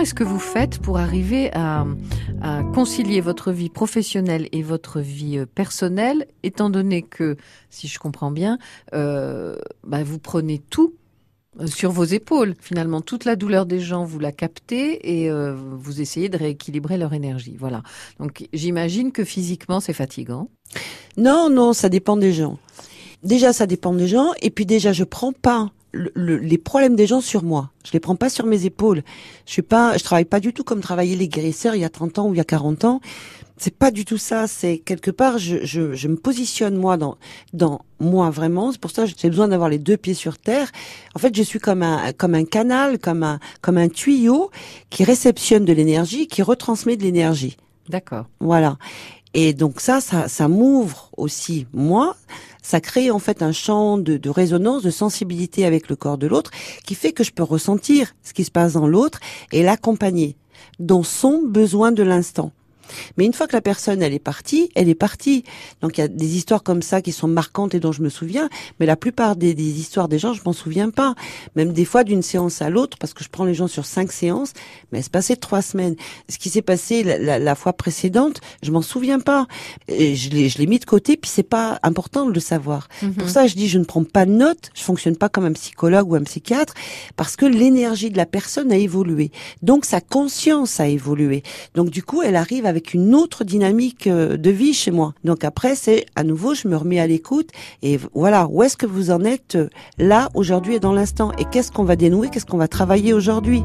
est-ce que vous faites pour arriver à, concilier votre vie professionnelle et votre vie euh, personnelle, étant donné que, si je comprends bien, euh, bah, vous prenez tout euh, sur vos épaules. Finalement, toute la douleur des gens, vous la captez et vous essayez de rééquilibrer leur énergie. Voilà. Donc, j'imagine que physiquement, c'est fatigant. Non, non, ça dépend des gens. Déjà, ça dépend des gens. Et puis déjà, je prends pas les problèmes des gens sur moi. Je les prends pas sur mes épaules. Je suis pas, je travaille pas du tout comme travaillaient les guérisseurs il y a 30 ans ou il y a 40 ans. C'est pas du tout ça. C'est quelque part, je, je, je, me positionne moi dans, dans moi vraiment. C'est pour ça que j'ai besoin d'avoir les deux pieds sur terre. En fait, je suis comme un, comme un canal, comme un, comme un tuyau qui réceptionne de l'énergie, qui retransmet de l'énergie. D'accord. Voilà. Et donc ça, ça, ça m'ouvre aussi moi ça crée en fait un champ de, de, résonance, de sensibilité avec le corps de l'autre, qui fait que je peux ressentir ce qui se passe dans l'autre et l'accompagner dans son besoin de l'instant. Mais une fois que la personne elle est partie, elle est partie. Donc il y a des histoires comme ça qui sont marquantes et dont je me souviens, mais la plupart des, des histoires des gens, je m'en souviens pas. Même des fois d'une séance à l'autre, parce que je prends les gens sur cinq séances, mais c'est passé trois semaines. Ce qui s'est passé la, la, fois précédente, je m'en souviens pas. Et je l'ai, je l'ai mis de côté, puis c'est pas important de le savoir. Mhm. Pour ça, je dis, je ne prends pas de notes, je fonctionne pas comme un psychologue ou un psychiatre, parce que l'énergie de la personne a évolué. Donc sa conscience a évolué. Donc du coup, elle arrive avec une autre dynamique euh, de vie chez moi. Donc après, c'est à nouveau, je me remets à l'écoute et voilà, où est-ce que vous en êtes euh, là aujourd'hui et dans l'instant? Et qu'est-ce qu'on va dénouer, qu'est-ce qu'on va travailler aujourd'hui?